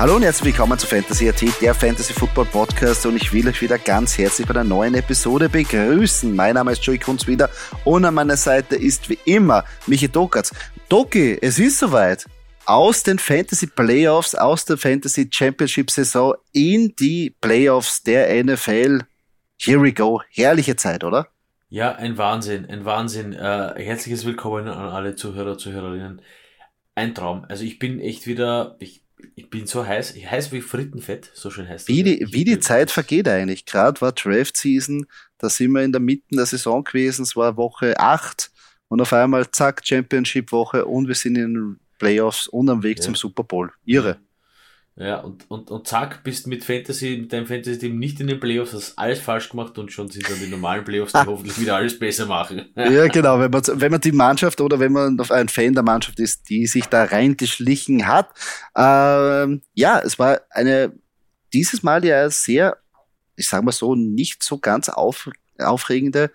Hallo und herzlich willkommen zu Fantasy AT, der Fantasy Football Podcast und ich will euch wieder ganz herzlich bei einer neuen Episode begrüßen. Mein Name ist Joey Kunz wieder und an meiner Seite ist wie immer Michi Dokatz. Doki, es ist soweit. Aus den Fantasy Playoffs, aus der Fantasy Championship Saison in die Playoffs der NFL. Here we go. Herrliche Zeit, oder? Ja, ein Wahnsinn, ein Wahnsinn. Äh, herzliches Willkommen an alle Zuhörer, Zuhörerinnen. Ein Traum. Also ich bin echt wieder, ich ich bin so heiß, heiß wie Frittenfett, so schön heißt wie Die, wie die Zeit vergeht eigentlich. Gerade war Draft Season, da sind wir in der Mitte der Saison gewesen, es war Woche 8 und auf einmal zack, Championship Woche und wir sind in den Playoffs und am Weg ja. zum Super Bowl. Irre. Ja, und, und, und zack, bist mit Fantasy, mit deinem Fantasy-Team nicht in den Playoffs, hast alles falsch gemacht und schon sind dann die normalen Playoffs, die hoffentlich wieder alles besser machen. ja, genau, wenn man, wenn man die Mannschaft oder wenn man ein Fan der Mannschaft ist, die sich da reingeschlichen hat. Ähm, ja, es war eine, dieses Mal ja sehr, ich sag mal so, nicht so ganz auf, aufregende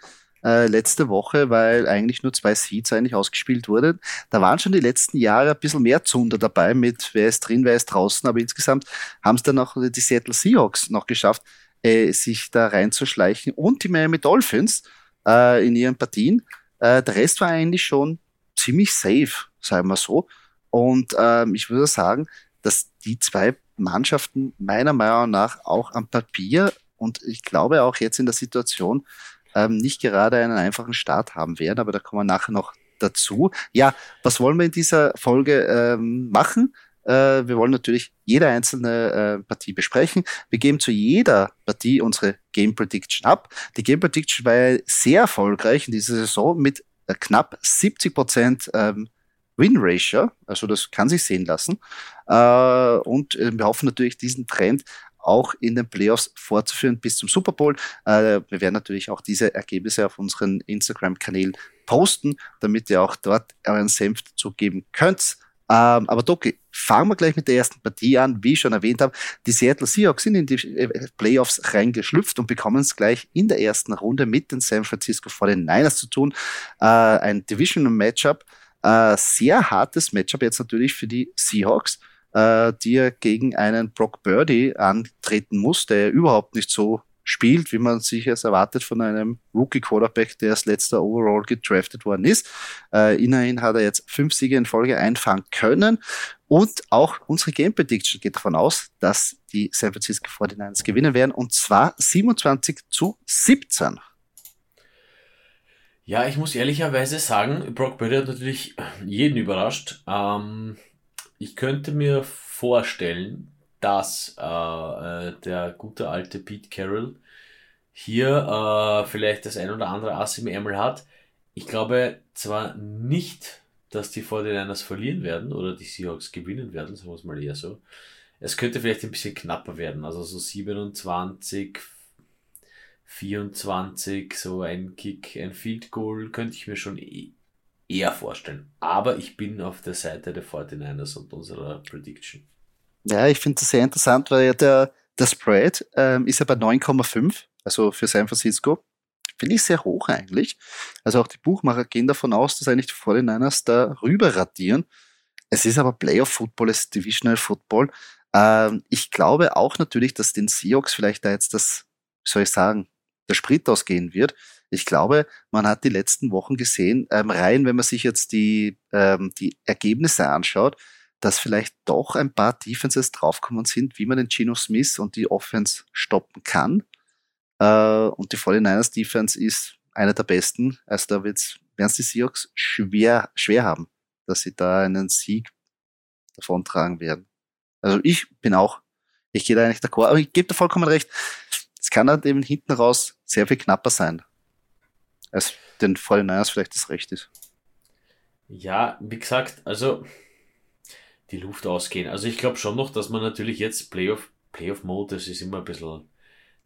äh, letzte Woche, weil eigentlich nur zwei Seeds eigentlich ausgespielt wurden. Da waren schon die letzten Jahre ein bisschen mehr Zunder dabei mit wer ist drin, wer ist draußen, aber insgesamt haben es dann auch die Seattle Seahawks noch geschafft, äh, sich da reinzuschleichen und die Miami Dolphins äh, in ihren Partien. Äh, der Rest war eigentlich schon ziemlich safe, sagen wir so. Und ähm, ich würde sagen, dass die zwei Mannschaften meiner Meinung nach auch am Papier und ich glaube auch jetzt in der Situation ähm, nicht gerade einen einfachen Start haben werden, aber da kommen wir nachher noch dazu. Ja, was wollen wir in dieser Folge ähm, machen? Äh, wir wollen natürlich jede einzelne äh, Partie besprechen. Wir geben zu jeder Partie unsere Game Prediction ab. Die Game Prediction war sehr erfolgreich in dieser Saison mit äh, knapp 70 Prozent ähm, Win Ratio, also das kann sich sehen lassen. Äh, und äh, wir hoffen natürlich, diesen Trend auch in den Playoffs fortzuführen bis zum Super Bowl. Äh, wir werden natürlich auch diese Ergebnisse auf unseren Instagram-Kanälen posten, damit ihr auch dort euren Senf dazu geben könnt. Ähm, aber Doki, fangen wir gleich mit der ersten Partie an. Wie ich schon erwähnt habe, die Seattle Seahawks sind in die äh, Playoffs reingeschlüpft und bekommen es gleich in der ersten Runde mit den San Francisco 49ers zu tun. Äh, ein Divisional Matchup. Äh, sehr hartes Matchup jetzt natürlich für die Seahawks äh, die er gegen einen Brock Birdie antreten muss, der überhaupt nicht so spielt, wie man sich es erwartet von einem Rookie-Quarterback, der als letzter Overall gedraftet worden ist. Äh, immerhin hat er jetzt fünf Siege in Folge einfangen können. Und auch unsere Game Prediction geht davon aus, dass die San Francisco 49ers gewinnen werden. Und zwar 27 zu 17. Ja, ich muss ehrlicherweise sagen, Brock Purdy hat natürlich jeden überrascht. Ähm, ich könnte mir vorstellen, dass äh, äh, der gute alte Pete Carroll hier äh, vielleicht das ein oder andere Ass im Ärmel hat. Ich glaube zwar nicht, dass die 49ers verlieren werden oder die Seahawks gewinnen werden, sagen wir es mal eher so. Es könnte vielleicht ein bisschen knapper werden, also so 27, 24, so ein Kick, ein Field Goal könnte ich mir schon eher vorstellen. Aber ich bin auf der Seite der 49ers und unserer Prediction. Ja, ich finde das sehr interessant, weil ja der, der Spread ähm, ist ja bei 9,5, also für San Francisco. Finde ich sehr hoch eigentlich. Also auch die Buchmacher gehen davon aus, dass eigentlich die 49ers da rüber radieren. Es ist aber Playoff Football, es ist Divisional Football. Ähm, ich glaube auch natürlich, dass den Seahawks vielleicht da jetzt das, wie soll ich sagen, der Sprit ausgehen wird. Ich glaube, man hat die letzten Wochen gesehen, ähm, rein, wenn man sich jetzt die, ähm, die Ergebnisse anschaut, dass vielleicht doch ein paar Defenses draufgekommen sind, wie man den Geno Smith und die Offense stoppen kann. Äh, und die 49ers Defense ist einer der besten. Also da wird's, werden es die Seahawks schwer, schwer haben, dass sie da einen Sieg davontragen werden. Also ich bin auch, ich gehe da eigentlich d'accord, aber ich gebe da vollkommen recht. Es kann halt eben hinten raus sehr viel knapper sein als den 49ers vielleicht das Recht ist. Ja, wie gesagt, also die Luft ausgehen. Also ich glaube schon noch, dass man natürlich jetzt Playoff, Playoff-Mode, das ist immer ein bisschen,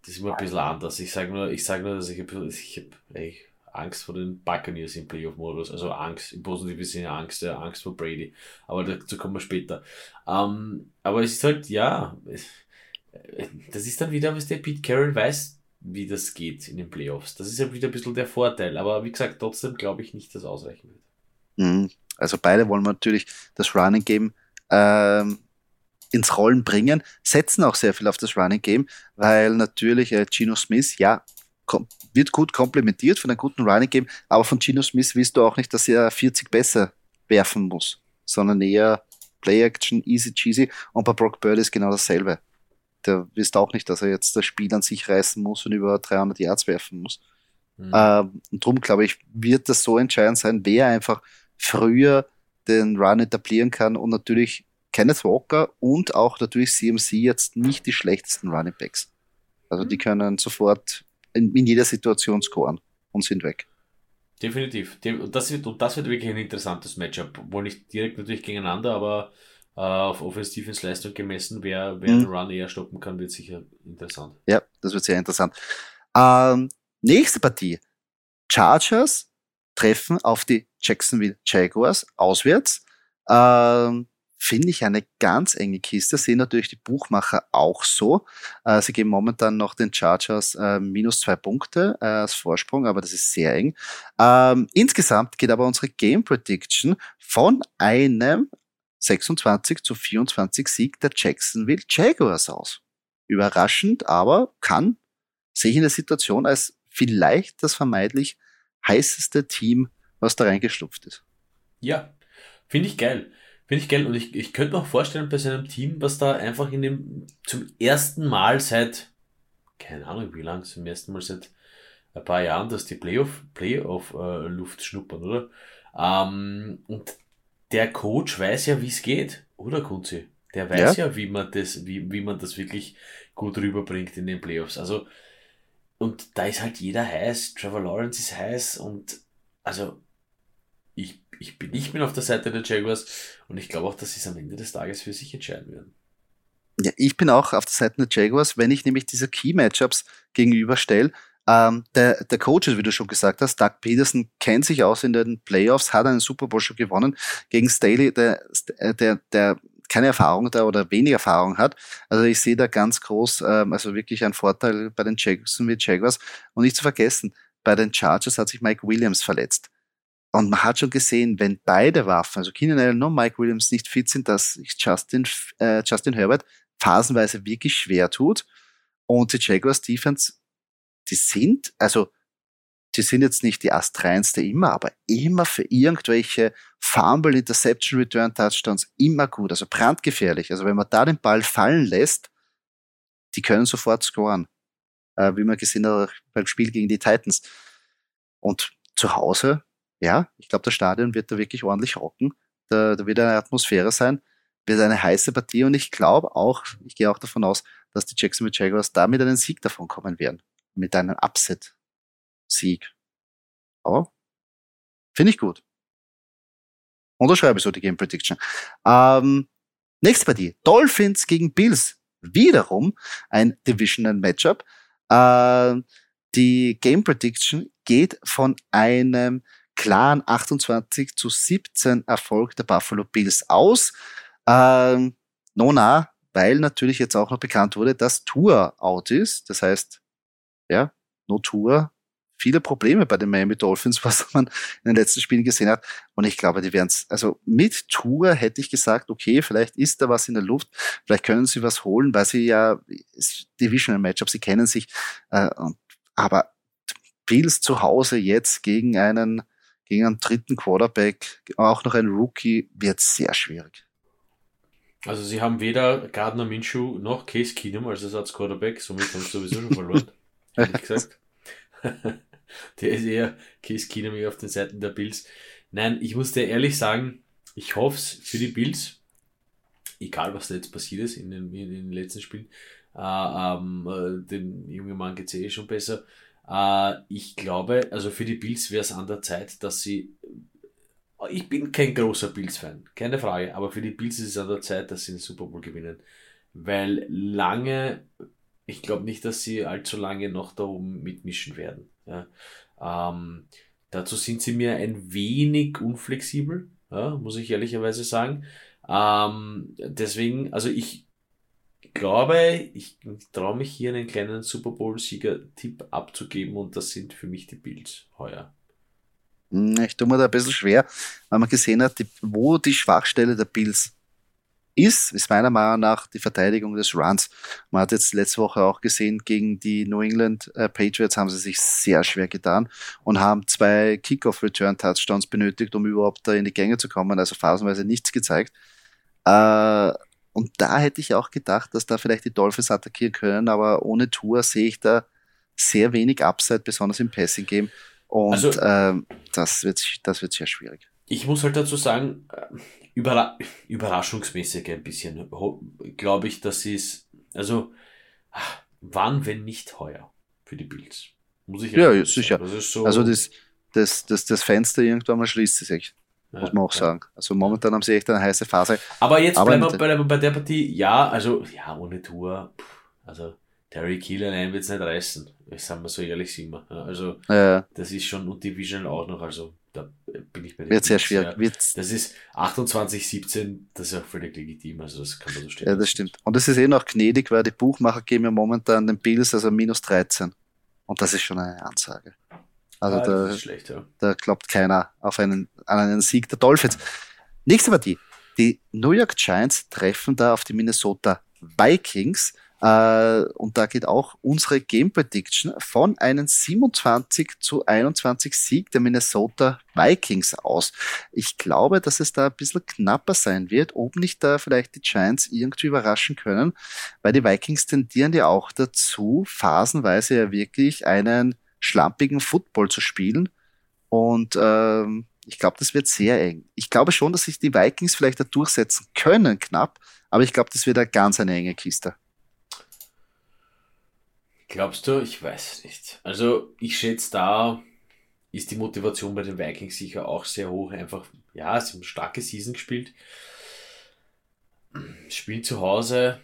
das ist immer ein bisschen anders. Ich sage nur, ich sage nur, dass ich, ich habe Angst vor den Buccaneers im Playoff-Modus. Also Angst, im positiven Sinne Angst, ja, Angst vor Brady. Aber dazu kommen wir später. Ähm, aber es ist halt, ja, das ist dann wieder, was der Pete Carroll weiß, wie das geht in den Playoffs. Das ist ja wieder ein bisschen der Vorteil. Aber wie gesagt, trotzdem glaube ich nicht, dass ausreichen wird. Mhm. Also beide wollen natürlich das Running Game ähm, ins Rollen bringen, setzen auch sehr viel auf das Running Game, weil natürlich äh, Gino Smith, ja, wird gut komplementiert von einem guten Running Game, aber von Gino Smith willst du auch nicht, dass er 40 besser werfen muss, sondern eher Play Action, easy cheesy und bei Brock Bird ist genau dasselbe. Der wisst auch nicht, dass er jetzt das Spiel an sich reißen muss und über 300 Yards werfen muss. Mhm. Ähm, und darum glaube ich, wird das so entscheidend sein, wer einfach früher den Run etablieren kann und natürlich Kenneth Walker und auch natürlich CMC jetzt nicht die schlechtesten Running Backs. Also die mhm. können sofort in, in jeder Situation scoren und sind weg. Definitiv. Und das wird, und das wird wirklich ein interessantes Matchup. Wohl nicht direkt natürlich gegeneinander, aber äh, auf offensives Leistung gemessen, wer, wer mhm. den Run eher stoppen kann, wird sicher interessant. Ja, das wird sehr interessant. Ähm, nächste Partie. Chargers treffen auf die Jacksonville Jaguars auswärts. Ähm, finde ich eine ganz enge Kiste. Sehen natürlich die Buchmacher auch so. Äh, sie geben momentan noch den Chargers äh, minus zwei Punkte äh, als Vorsprung, aber das ist sehr eng. Ähm, insgesamt geht aber unsere Game Prediction von einem 26 zu 24 Sieg der Jacksonville Jaguars aus. Überraschend, aber kann, sehe ich in der Situation als vielleicht das vermeintlich heißeste Team, was da reingestupft ist. Ja, finde ich geil. Finde ich geil. Und ich, ich könnte mir auch vorstellen, bei seinem Team, was da einfach in dem, zum ersten Mal seit, keine Ahnung wie lang, zum ersten Mal seit ein paar Jahren, dass die Playoff, Playoff äh, Luft schnuppern, oder? Ähm, und der Coach weiß ja, wie es geht, oder Kunzi? Der weiß ja. ja, wie man das, wie, wie man das wirklich gut rüberbringt in den Playoffs. Also, und da ist halt jeder heiß, Trevor Lawrence ist heiß und also ich ich bin, ich bin auf der Seite der Jaguars und ich glaube auch, dass sie es am Ende des Tages für sich entscheiden werden. Ja, ich bin auch auf der Seite der Jaguars, wenn ich nämlich diese Key-Matchups gegenüberstelle. Ähm, der, der Coach, wie du schon gesagt hast, Doug Peterson kennt sich aus in den Playoffs, hat einen Super Bowl schon gewonnen gegen Staley, der, der, der keine Erfahrung da oder wenig Erfahrung hat. Also ich sehe da ganz groß, ähm, also wirklich einen Vorteil bei den Jacksonville Jaguars. Und nicht zu vergessen, bei den Chargers hat sich Mike Williams verletzt. Und man hat schon gesehen, wenn beide Waffen, also Keenan Allen und Mike Williams nicht fit sind, dass sich Justin, äh, Justin Herbert phasenweise wirklich schwer tut. Und die Jaguars Defense, die sind, also, die sind jetzt nicht die astreinste immer, aber immer für irgendwelche Fumble, Interception, Return Touchdowns immer gut, also brandgefährlich. Also wenn man da den Ball fallen lässt, die können sofort scoren. Äh, wie man gesehen hat beim Spiel gegen die Titans. Und zu Hause ja, ich glaube, das Stadion wird da wirklich ordentlich rocken. Da, da wird eine Atmosphäre sein, wird eine heiße Partie und ich glaube auch, ich gehe auch davon aus, dass die Jacksonville Jaguars da mit einem Sieg davon kommen werden. Mit einem Upset-Sieg. Aber finde ich gut. Unterschreibe so die Game Prediction. Ähm, nächste Partie. Dolphins gegen Bills. Wiederum ein Divisional Matchup. Äh, die Game Prediction geht von einem klaren 28 zu 17 Erfolg der Buffalo Bills aus. Ähm, Nona, weil natürlich jetzt auch noch bekannt wurde, dass Tour out ist. Das heißt, ja, no Tour. Viele Probleme bei den Miami Dolphins, was man in den letzten Spielen gesehen hat. Und ich glaube, die werden es, also mit Tour hätte ich gesagt, okay, vielleicht ist da was in der Luft, vielleicht können sie was holen, weil sie ja, Divisional Matchup, sie kennen sich, äh, aber Bills zu Hause jetzt gegen einen gegen einen dritten Quarterback, auch noch ein Rookie, wird sehr schwierig. Also sie haben weder Gardner Minshew noch Case Keenum als Ersatz-Quarterback, somit haben sie sowieso schon verloren, ehrlich gesagt. der ist eher Case Keenum auf den Seiten der Bills. Nein, ich muss dir ehrlich sagen, ich hoffe es für die Bills, egal was da jetzt passiert ist in den, in den letzten Spielen, äh, ähm, äh, den jungen Mann geht es eh schon besser, äh, ich glaube, also für die Bills wäre es an der Zeit, dass sie ich bin kein großer Bills-Fan, keine Frage, aber für die Bills ist es an der Zeit, dass sie den Super Bowl gewinnen. Weil lange, ich glaube nicht, dass sie allzu lange noch da oben mitmischen werden. Ja. Ähm, dazu sind sie mir ein wenig unflexibel, ja, muss ich ehrlicherweise sagen. Ähm, deswegen, also ich glaube, ich traue mich hier einen kleinen Super Bowl-Sieger-Tipp abzugeben und das sind für mich die Bills heuer. Hm, ich tue mir da ein bisschen schwer, weil man gesehen hat, wo die Schwachstelle der Bills ist, ist meiner Meinung nach die Verteidigung des Runs. Man hat jetzt letzte Woche auch gesehen, gegen die New England äh, Patriots haben sie sich sehr schwer getan und haben zwei Kickoff-Return-Touchdowns benötigt, um überhaupt da in die Gänge zu kommen, also phasenweise nichts gezeigt. Äh, und da hätte ich auch gedacht, dass da vielleicht die Dolphins attackieren können, aber ohne Tour sehe ich da sehr wenig Upside, besonders im Passing-Game. Und also, ähm, das, wird, das wird sehr schwierig. Ich muss halt dazu sagen, äh, überra überraschungsmäßig ein bisschen, glaube ich, dass sie es, also, wann, wenn nicht heuer für die Bills? Muss ich ja, sicher. Das so also das, das, das, das Fenster irgendwann mal schließt sich. Ja, muss man auch ja. sagen. Also momentan haben sie echt eine heiße Phase. Aber jetzt Aber bleiben wir bei, bei, der Partie, ja, also, ja, ohne Tour, also, Terry Kiel allein wird es nicht reißen. Ich sag mal so ehrlich sind wir. Also, ja. das ist schon und Divisional auch noch, also, da bin ich bei. Wird sehr schwer. Wird das ist 28, 17, das ist auch völlig legitim, also das kann man so stehen. Ja, das stimmt. Und es ist eh noch gnädig, weil die Buchmacher geben ja momentan den Bills also minus 13. Und das ist schon eine Ansage. Also ja, da, schlecht, ja. da glaubt keiner auf einen, an einen Sieg der Dolphins. Nächste Partie. Die New York Giants treffen da auf die Minnesota Vikings. Äh, und da geht auch unsere Game Prediction von einem 27 zu 21 Sieg der Minnesota Vikings aus. Ich glaube, dass es da ein bisschen knapper sein wird, ob nicht da vielleicht die Giants irgendwie überraschen können, weil die Vikings tendieren ja auch dazu, phasenweise ja wirklich einen schlampigen Football zu spielen. Und ähm, ich glaube, das wird sehr eng. Ich glaube schon, dass sich die Vikings vielleicht da durchsetzen können, knapp, aber ich glaube, das wird eine ganz eine enge Kiste. Glaubst du? Ich weiß nicht. Also ich schätze, da ist die Motivation bei den Vikings sicher auch sehr hoch. Einfach, ja, sie haben starke Season gespielt. Spielen zu Hause.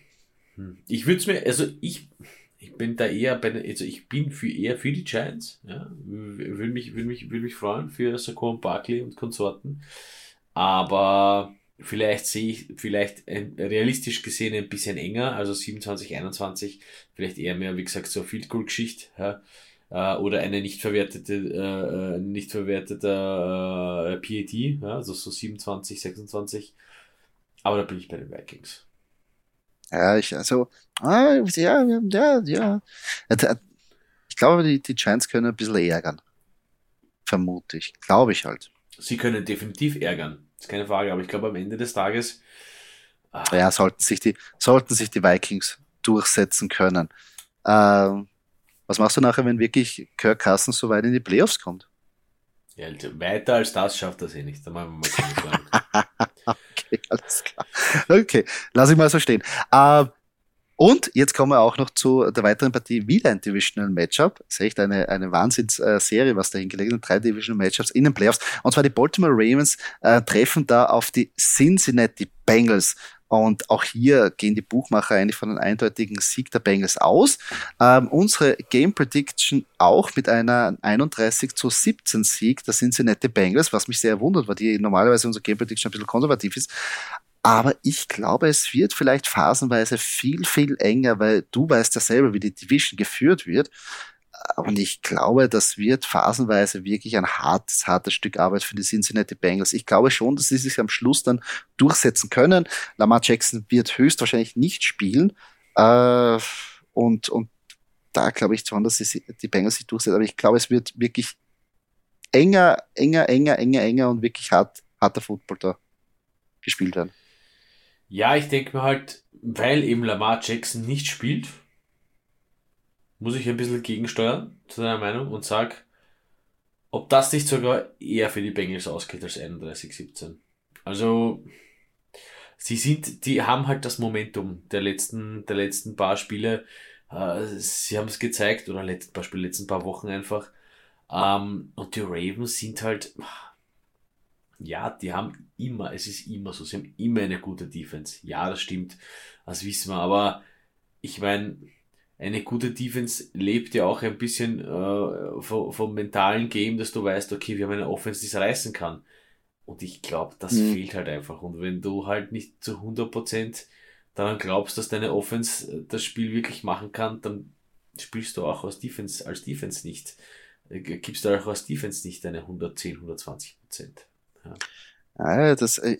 Hm. Ich würde es mir, also ich, ich bin da eher bei, also ich bin für, eher für die Giants. Ja, würde mich, würde mich, würde mich freuen für Saquon Barkley und Konsorten. Aber vielleicht sehe ich, vielleicht ein, realistisch gesehen ein bisschen enger, also 27, 21, vielleicht eher mehr, wie gesagt, so Field Goal Geschichte, ja, äh, oder eine nicht verwertete, äh, äh nicht verwertete äh, PAT, ja, also so 27, 26. Aber da bin ich bei den Vikings. Ja, ich, also, ah, ja, ja, ja. Ich glaube, die, die Giants können ein bisschen ärgern. Vermute ich. Glaube ich halt. Sie können definitiv ärgern. Ist keine Frage, aber ich glaube am Ende des Tages. Ah. Ja, sollten sich die, sollten sich die Vikings durchsetzen können. Ähm, was machst du nachher, wenn wirklich Kirk Cousins so weit in die Playoffs kommt? Ja, also weiter als das schafft er sich nicht. Da machen wir mal okay, alles klar. Okay, lass ich mal so stehen. Ähm, und jetzt kommen wir auch noch zu der weiteren Partie, wieder ein Divisional Matchup. Das ist echt eine, eine Wahnsinnsserie, was da hingelegt ist. Drei Divisional Matchups in den Playoffs. Und zwar die Baltimore Ravens äh, treffen da auf die Cincinnati Bengals. Und auch hier gehen die Buchmacher eigentlich von einem eindeutigen Sieg der Bengals aus. Ähm, unsere Game Prediction auch mit einer 31 zu 17 Sieg der Cincinnati Bengals, was mich sehr wundert, weil die normalerweise unsere Game Prediction ein bisschen konservativ ist. Aber ich glaube, es wird vielleicht phasenweise viel, viel enger, weil du weißt ja selber, wie die Division geführt wird. Und ich glaube, das wird phasenweise wirklich ein hartes, hartes Stück Arbeit für die Cincinnati Bengals. Ich glaube schon, dass sie sich am Schluss dann durchsetzen können. Lamar Jackson wird höchstwahrscheinlich nicht spielen. Äh, und, und da glaube ich schon, dass sie, die Bengals sich durchsetzen. Aber ich glaube, es wird wirklich enger, enger, enger, enger, enger und wirklich hart, harter Football da gespielt werden. Ja, ich denke mir halt, weil eben Lamar Jackson nicht spielt, muss ich ein bisschen gegensteuern zu deiner Meinung und sag, ob das nicht sogar eher für die Bengals ausgeht als 31-17. Also, sie sind, die haben halt das Momentum der letzten, der letzten paar Spiele. Äh, sie haben es gezeigt, oder letzten paar Spiele, letzten paar Wochen einfach. Ähm, und die Ravens sind halt, ja, die haben immer, es ist immer so, sie haben immer eine gute Defense. Ja, das stimmt, das wissen wir, aber ich meine, eine gute Defense lebt ja auch ein bisschen äh, vom, vom mentalen Game, dass du weißt, okay, wir haben eine Offense, die es reißen kann. Und ich glaube, das mhm. fehlt halt einfach. Und wenn du halt nicht zu 100% daran glaubst, dass deine Offense äh, das Spiel wirklich machen kann, dann spielst du auch aus Defense, als Defense nicht, äh, gibst du auch als Defense nicht deine 110, 120 Ja. Ja das, äh,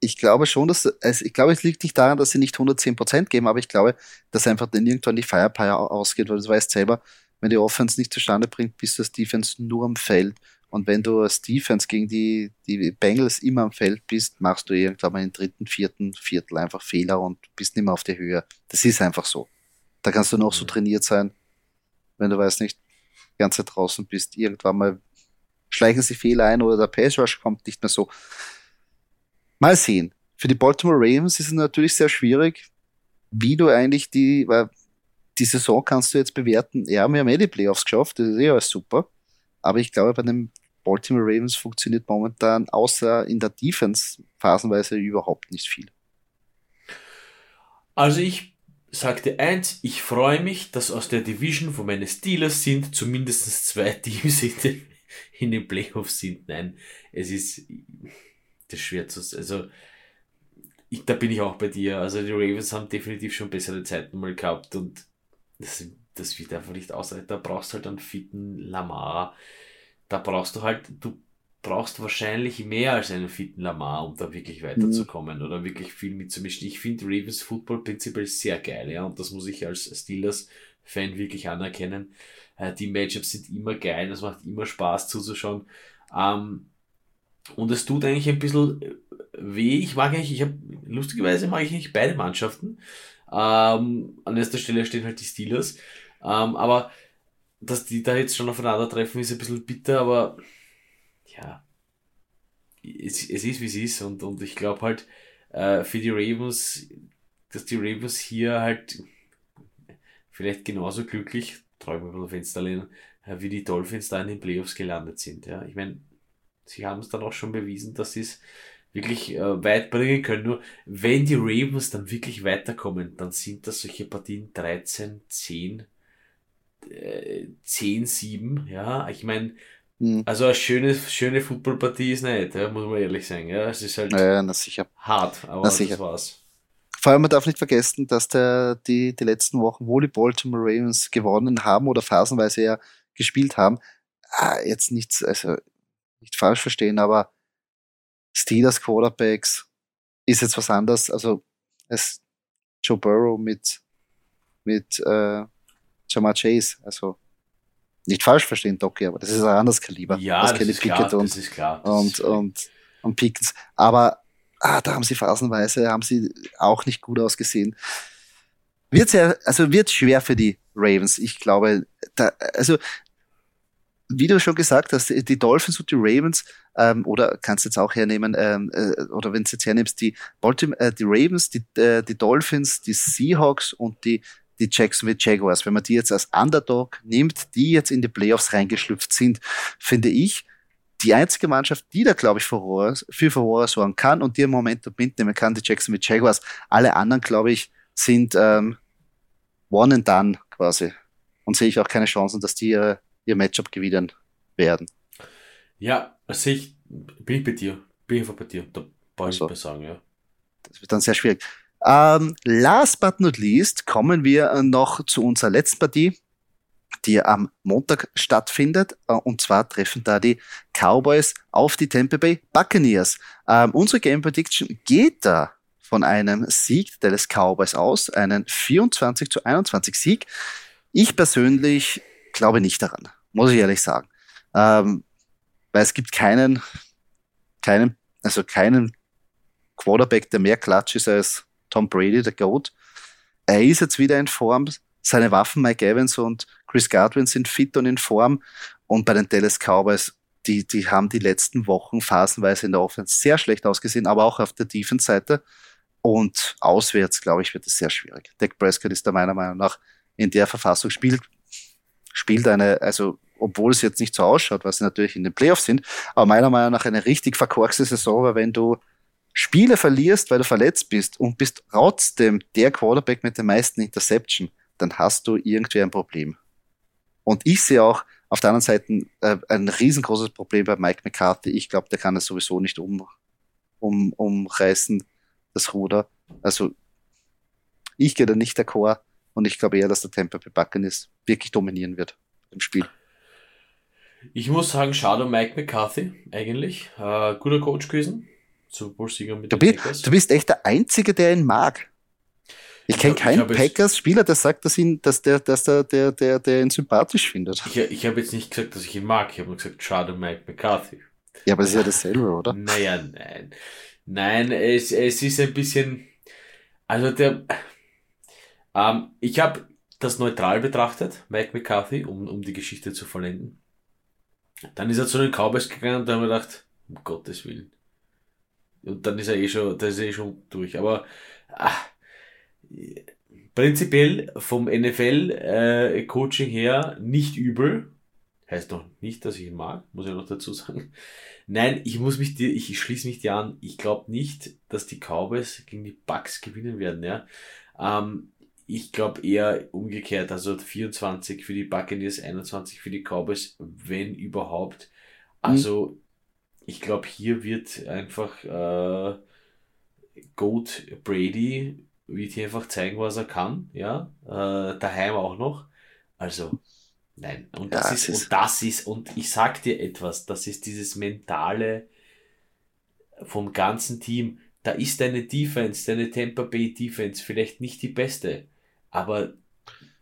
ich glaube schon, dass es, ich glaube, es liegt nicht daran, dass sie nicht 110 Prozent geben, aber ich glaube, dass einfach dann irgendwann die Firepower ausgeht, weil du weißt selber, wenn die Offense nicht zustande bringt, bist du als Defense nur am Feld. Und wenn du als Defense gegen die, die Bengals immer am Feld bist, machst du irgendwann mal im dritten, vierten Viertel einfach Fehler und bist nicht mehr auf der Höhe. Das ist einfach so. Da kannst du noch so mhm. trainiert sein, wenn du weißt nicht, die ganze Zeit draußen bist, irgendwann mal schleichen sie Fehler ein oder der Pass Rush kommt nicht mehr so. Mal sehen. Für die Baltimore Ravens ist es natürlich sehr schwierig, wie du eigentlich die, weil die Saison kannst du jetzt bewerten, ja, wir haben eh die Playoffs geschafft, das ist eh alles super. Aber ich glaube, bei den Baltimore Ravens funktioniert momentan außer in der Defense phasenweise überhaupt nicht viel. Also ich sagte eins, ich freue mich, dass aus der Division, wo meine Steelers sind, zumindest zwei Teams in den, in den Playoffs sind. Nein, es ist das ist schwer zu, also ich, da bin ich auch bei dir. Also die Ravens haben definitiv schon bessere Zeiten mal gehabt und das, das wird einfach nicht ausreichen. Da brauchst du halt einen fitten Lamar. Da brauchst du halt, du brauchst wahrscheinlich mehr als einen fitten Lamar, um da wirklich weiterzukommen mhm. oder wirklich viel mitzumischen. Ich finde Ravens Football prinzipiell sehr geil, ja, und das muss ich als Steelers-Fan wirklich anerkennen. Äh, die Matchups sind immer geil, es macht immer Spaß zuzuschauen. Ähm, und es tut eigentlich ein bisschen weh. Ich mag eigentlich, ich habe lustigerweise mag ich eigentlich beide Mannschaften. Ähm, an erster Stelle stehen halt die Steelers. Ähm, aber dass die da jetzt schon aufeinandertreffen, ist ein bisschen bitter, aber ja, es, es ist wie es ist. Und, und ich glaube halt, äh, für die Ravens, dass die Ravens hier halt vielleicht genauso glücklich, träumen wir Fenster lehnen, äh, wie die Dolphins da in den Playoffs gelandet sind. Ja, ich meine, sie haben es dann auch schon bewiesen, dass sie es wirklich äh, weit bringen können. Nur wenn die Ravens dann wirklich weiterkommen, dann sind das solche Partien 13, 10, äh, 10, 7. Ja, ich meine, mhm. also eine schöne, schöne Footballpartie ist nicht, ja, muss man ehrlich sagen. Ja, es ist halt ja, sicher. hart, aber das war's. Vor allem, man darf nicht vergessen, dass der, die, die letzten Wochen, wo die Baltimore Ravens gewonnen haben oder phasenweise ja gespielt haben, ah, jetzt nichts, also nicht falsch verstehen, aber Steelers Quarterbacks ist jetzt was anderes. Also es Joe Burrow mit, mit äh, Jamar Chase. Also nicht falsch verstehen, Doki, aber das ist ein anderes Kaliber. Ja, das, das ist Pickett klar, und, das ist klar. Das und, und, und Pickens. Aber ah, da haben sie phasenweise, haben sie auch nicht gut ausgesehen. Wird sehr, also wird schwer für die Ravens. Ich glaube, da, also wie du schon gesagt hast, die Dolphins und die Ravens, ähm, oder kannst jetzt auch hernehmen, ähm, äh, oder wenn du jetzt hernimmst, die, Baltimore, äh, die Ravens, die, äh, die Dolphins, die Seahawks und die, die Jacksonville Jaguars, wenn man die jetzt als Underdog nimmt, die jetzt in die Playoffs reingeschlüpft sind, finde ich, die einzige Mannschaft, die da, glaube ich, Furore, für Furore sorgen kann und die im Moment mitnehmen kann, die Jacksonville Jaguars. Alle anderen, glaube ich, sind ähm, one and done quasi. Und sehe ich auch keine Chancen, dass die ihre ihr Matchup gewinnen werden. Ja, also ich bin ich bei dir. Bin ich bei dir. Da brauche ich also, nicht sagen, ja. Das wird dann sehr schwierig. Ähm, last but not least kommen wir noch zu unserer letzten Partie, die am Montag stattfindet. Äh, und zwar treffen da die Cowboys auf die Tampa Bay Buccaneers. Ähm, unsere Game Prediction geht da von einem Sieg des Cowboys aus, einen 24 zu 21 Sieg. Ich persönlich glaube nicht daran, muss ich ehrlich sagen. Ähm, weil es gibt keinen, keinen, also keinen Quarterback, der mehr klatsch ist als Tom Brady, der Goat. Er ist jetzt wieder in Form. Seine Waffen, Mike Evans und Chris Godwin, sind fit und in Form. Und bei den Dallas Cowboys, die, die haben die letzten Wochen phasenweise in der Offense sehr schlecht ausgesehen, aber auch auf der Defense-Seite. Und auswärts, glaube ich, wird es sehr schwierig. Dak Prescott ist da meiner Meinung nach in der Verfassung, spielt spielt eine, also obwohl es jetzt nicht so ausschaut, was sie natürlich in den Playoffs sind, aber meiner Meinung nach eine richtig verkorkste Saison, weil wenn du Spiele verlierst, weil du verletzt bist und bist trotzdem der Quarterback mit den meisten Interception, dann hast du irgendwie ein Problem. Und ich sehe auch auf der anderen Seite äh, ein riesengroßes Problem bei Mike McCarthy. Ich glaube, der kann es sowieso nicht um, um, umreißen, das Ruder. Also ich gehe da nicht d'accord und ich glaube eher, dass der Tampa Bay Buccaneers wirklich dominieren wird im Spiel. Ich muss sagen, schade um Mike McCarthy eigentlich. Äh, guter Coach gewesen. Super Bowl-Sieger mit du, den bist, du bist echt der Einzige, der ihn mag. Ich kenne keinen Packers-Spieler, der sagt, dass, ihn, dass, der, dass der, der, der, der ihn sympathisch findet. Ich, ich habe jetzt nicht gesagt, dass ich ihn mag. Ich habe nur gesagt, schade Mike McCarthy. Ja, aber es ist ja dasselbe, oder? Naja, nein. Nein, es, es ist ein bisschen. Also der. Ähm, ich habe das neutral betrachtet, Mike McCarthy, um, um die Geschichte zu vollenden. Dann ist er zu den Cowboys gegangen und da haben wir gedacht, um Gottes Willen. Und dann ist er eh schon, da ist er eh schon durch. Aber ach, prinzipiell vom NFL-Coaching äh, her nicht übel. Heißt noch nicht, dass ich ihn mag, muss ich noch dazu sagen. Nein, ich muss mich dir, ich schließe mich dir an. Ich glaube nicht, dass die Cowboys gegen die Bucks gewinnen werden, ja. Ähm, ich glaube eher umgekehrt, also 24 für die Buccaneers, 21 für die Cowboys, wenn überhaupt. Also, mhm. ich glaube, hier wird einfach äh, Goat Brady wird hier einfach zeigen, was er kann, ja, äh, daheim auch noch. Also, nein. Und das ja, ist, ist, und das ist, und ich sag dir etwas, das ist dieses mentale vom ganzen Team. Da ist deine Defense, deine Tampa Bay Defense vielleicht nicht die beste, aber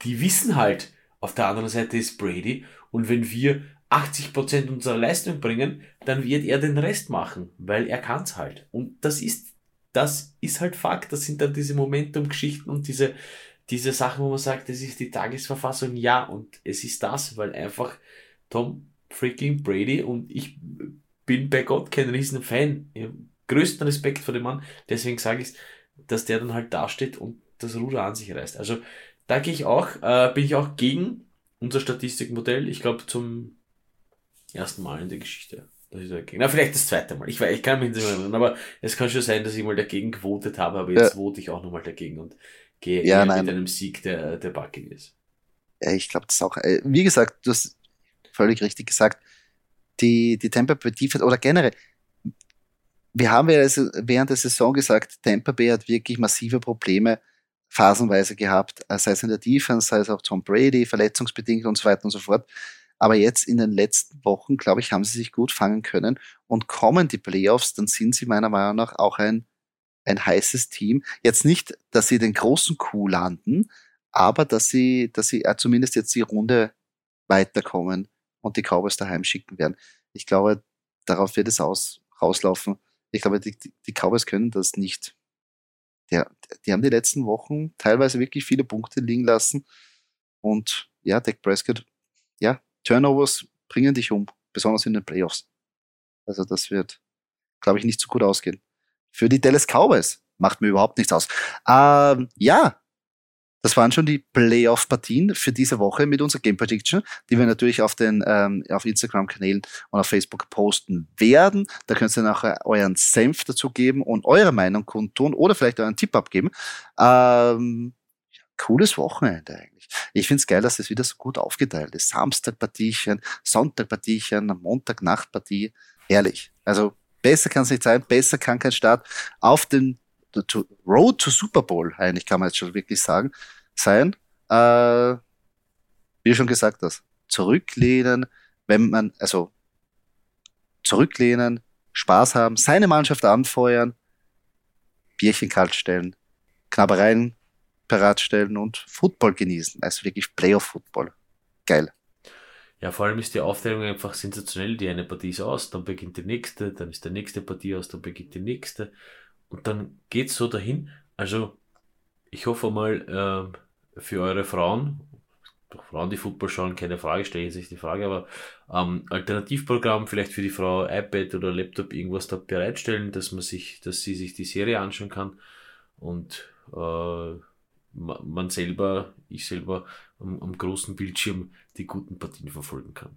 die wissen halt, auf der anderen Seite ist Brady und wenn wir 80% unserer Leistung bringen, dann wird er den Rest machen, weil er kann's halt. Und das ist das ist halt Fakt. Das sind dann diese Momentum-Geschichten und diese, diese Sachen, wo man sagt, das ist die Tagesverfassung. Ja, und es ist das, weil einfach Tom freaking Brady und ich bin bei Gott kein riesen Fan. Ich habe größten Respekt vor dem Mann. Deswegen sage ich dass der dann halt dasteht und das Ruder an sich reißt. Also da gehe ich auch, äh, bin ich auch gegen unser Statistikmodell. Ich glaube zum ersten Mal in der Geschichte. Das ist dagegen. Na, vielleicht das zweite Mal. Ich, weiß, ich kann mich nicht erinnern, aber es kann schon sein, dass ich mal dagegen gewotet habe, aber jetzt ja. vote ich auch nochmal dagegen und gehe ja, mit einem Sieg der, der Buccaneers. Ja, ich glaube, das ist auch, äh, wie gesagt, du hast völlig richtig gesagt, die, die Tampa Bay Defense oder generell, wir haben ja also während der Saison gesagt, Tampa Bay hat wirklich massive Probleme phasenweise gehabt, äh, sei es in der Defense, sei es auch Tom Brady, verletzungsbedingt und so weiter und so fort. Aber jetzt in den letzten Wochen, glaube ich, haben sie sich gut fangen können und kommen die Playoffs, dann sind sie meiner Meinung nach auch ein, ein heißes Team. Jetzt nicht, dass sie den großen Coup landen, aber dass sie, dass sie äh, zumindest jetzt die Runde weiterkommen und die Cowboys daheim schicken werden. Ich glaube, darauf wird es aus, rauslaufen. Ich glaube, die, die Cowboys können das nicht. Der, die haben die letzten Wochen teilweise wirklich viele Punkte liegen lassen. Und ja, Dak Prescott, ja, Turnovers bringen dich um, besonders in den Playoffs. Also das wird, glaube ich, nicht so gut ausgehen. Für die Dallas Cowboys macht mir überhaupt nichts aus. Ähm, ja, das waren schon die Playoff-Partien für diese Woche mit unserer Game Prediction, die wir natürlich auf den ähm, auf Instagram-Kanälen und auf Facebook posten werden. Da könnt ihr nachher euren Senf dazu geben und eure Meinung kundtun oder vielleicht euren Tipp abgeben. Ähm, cooles Wochenende eigentlich. Ich finde es geil, dass es wieder so gut aufgeteilt ist. Samstag-Partiechen, Sonntag-Partiechen, Montag-Nacht-Partie. Herrlich. Also besser kann es nicht sein, besser kann kein Start auf to, Road to Super Bowl, eigentlich kann man jetzt schon wirklich sagen, sein. Äh, wie schon gesagt hast, zurücklehnen, wenn man, also zurücklehnen, Spaß haben, seine Mannschaft anfeuern, Bierchen kalt stellen, Knabbereien bereitstellen und Football genießen. Also wirklich Playoff-Football. Geil. Ja, vor allem ist die Aufteilung einfach sensationell. Die eine Partie ist aus, dann beginnt die nächste, dann ist die nächste Partie aus, dann beginnt die nächste. Und dann geht's so dahin. Also, ich hoffe mal, äh, für eure Frauen, doch Frauen, die Football schauen, keine Frage, stelle ich sich die Frage, aber ähm, Alternativprogramm vielleicht für die Frau iPad oder Laptop irgendwas da bereitstellen, dass man sich, dass sie sich die Serie anschauen kann und äh, man selber, ich selber am, am großen Bildschirm die guten Partien verfolgen kann.